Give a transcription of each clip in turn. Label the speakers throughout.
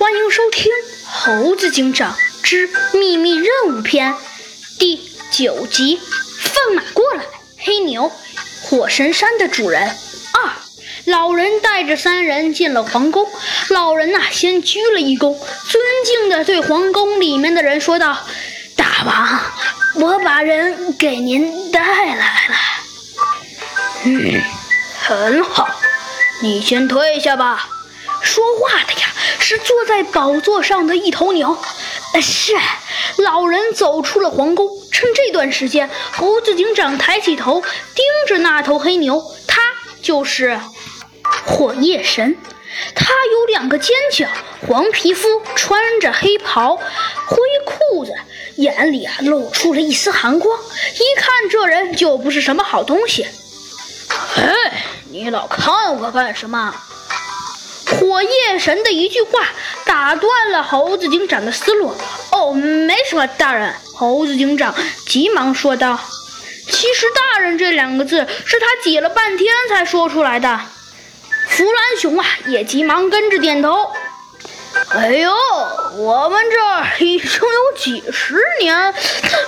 Speaker 1: 欢迎收听《猴子警长之秘密任务篇》第九集《放马过来，黑牛》。火神山的主人二老人带着三人进了皇宫。老人呐，先鞠了一躬，尊敬地对皇宫里面的人说道：“大王，我把人给您带来了。”嗯，很好，你先退下吧。说话的呀，是坐在宝座上的一头牛。呃，是。老人走出了皇宫，趁这段时间，猴子警长抬起头盯着那头黑牛。他就是火夜神。他有两个尖角，黄皮肤，穿着黑袍、灰裤子，眼里啊露出了一丝寒光。一看这人就不是什么好东西。哎，你老看我干什么？火夜神的一句话打断了猴子警长的思路。哦，没什么，大人。猴子警长急忙说道。其实“大人”这两个字是他挤了半天才说出来的。弗兰熊啊，也急忙跟着点头。哎呦，我们这儿已经有几十年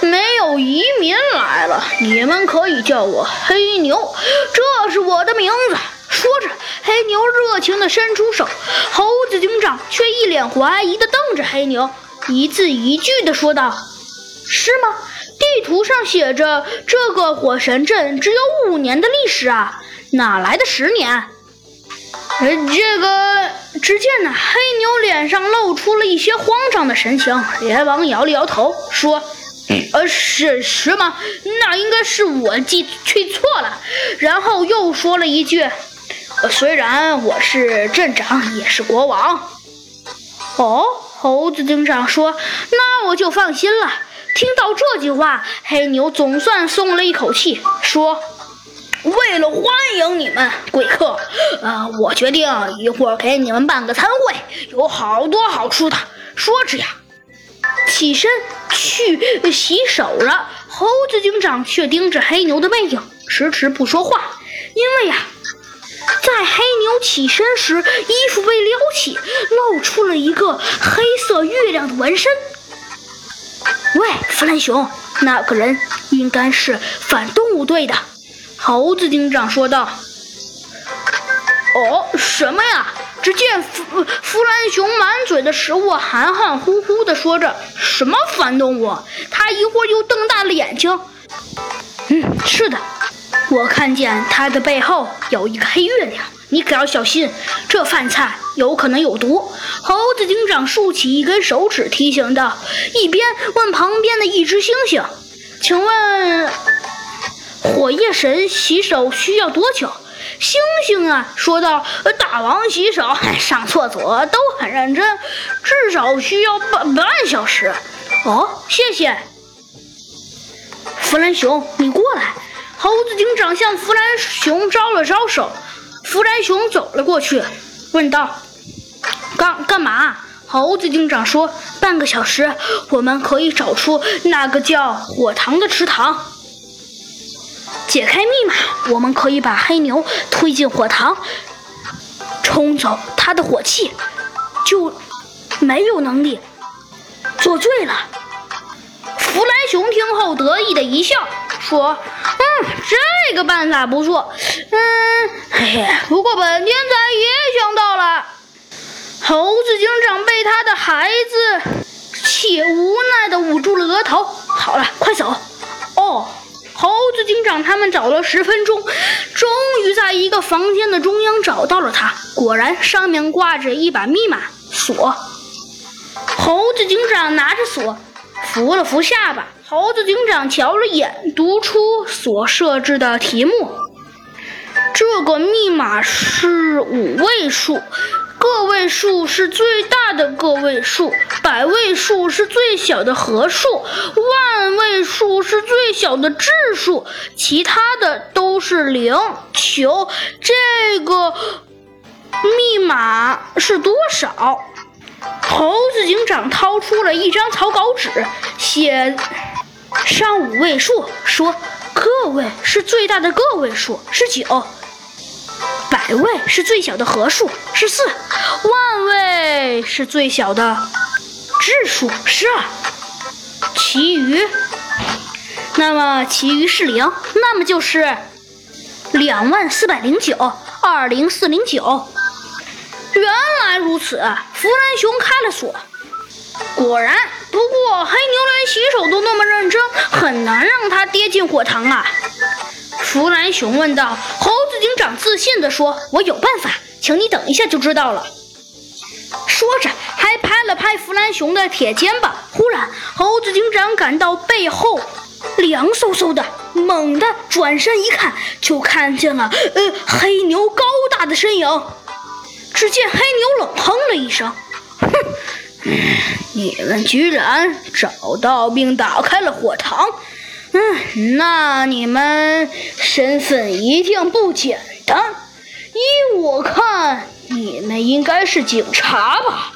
Speaker 1: 没有移民来了，你们可以叫我黑牛，这是我的名字。说着，黑牛热情地伸出手，猴子警长却一脸怀疑地瞪着黑牛，一字一句地说道：“是吗？地图上写着这个火神镇只有五年的历史啊，哪来的十年？”呃，这个，只见呢，黑牛脸上露出了一些慌张的神情，连忙摇了摇头，说：“呃，是是吗？那应该是我记记错了。”然后又说了一句：“虽然我是镇长，也是国王。”哦，猴子警长说：“那我就放心了。”听到这句话，黑牛总算松了一口气，说。为了欢迎你们贵客，呃，我决定一会儿给你们办个餐会，有好多好处的。说着呀，起身去洗手了。猴子警长却盯着黑牛的背影，迟迟不说话。因为呀，在黑牛起身时，衣服被撩起，露出了一个黑色月亮的纹身。喂，弗兰熊，那个人应该是反动物队的。猴子警长说道：“哦，什么呀？”只见弗弗兰熊满嘴的食物，含含糊糊的说着：“什么反动物？”他一会儿又瞪大了眼睛。“嗯，是的，我看见他的背后有一个黑月亮，你可要小心，这饭菜有可能有毒。”猴子警长竖起一根手指提醒道，一边问旁边的一只猩猩：“请问？”火夜神洗手需要多久？猩猩啊，说道：“大王洗手、上厕所都很认真，至少需要半半小时。”哦，谢谢。弗兰熊，你过来。向弗兰熊招了招手，弗兰熊走了过去，问道：“干干嘛？”猴子警长说：“半个小时，我们可以找出那个叫火塘的池塘。”解开密码，我们可以把黑牛推进火塘，冲走他的火气，就没有能力做罪了。弗兰熊听后得意的一笑，说：“，这个办法不错。嗯，嘿嘿，不过本天才也想到了。”猴子警长被他的孩子气无奈的捂住了额头。好了，快走。哦。猴子警长他们找了十分钟，终于在一个房间的中央找到了它。果然，上面挂着一把密码锁。猴子警长拿着锁，扶了扶下巴。猴子警长瞧了眼，读出所设置的题目：这个密码是五位数。个位数是最大的个位数，百位数是最小的合数，万位数是最小的质数，其他的都是零。求这个密码是多少？猴子警长掏出了一张草稿纸，写上五位数，说个位是最大的个位数，是九。百位是最小的合数，是四；万位是最小的质数是二，其余，那么其余是零，那么就是两万四百零九二零四零九。原来如此，弗兰熊开了锁。果然，不过黑牛连洗手都那么认真，很难让他跌进火塘啊。弗兰熊问道。猴子警长自信地说：“我有办法，请你等一下就知道了。”说着，还拍了拍弗兰熊的铁肩膀。忽然，猴子警长感到背后凉飕飕的，猛地转身一看，就看见了呃黑牛高大的身影。只见黑牛冷哼了一声：“哼，你们居然找到并打开了火塘，嗯，那你们身份一定不简单。依我看，你们应该是警察吧？”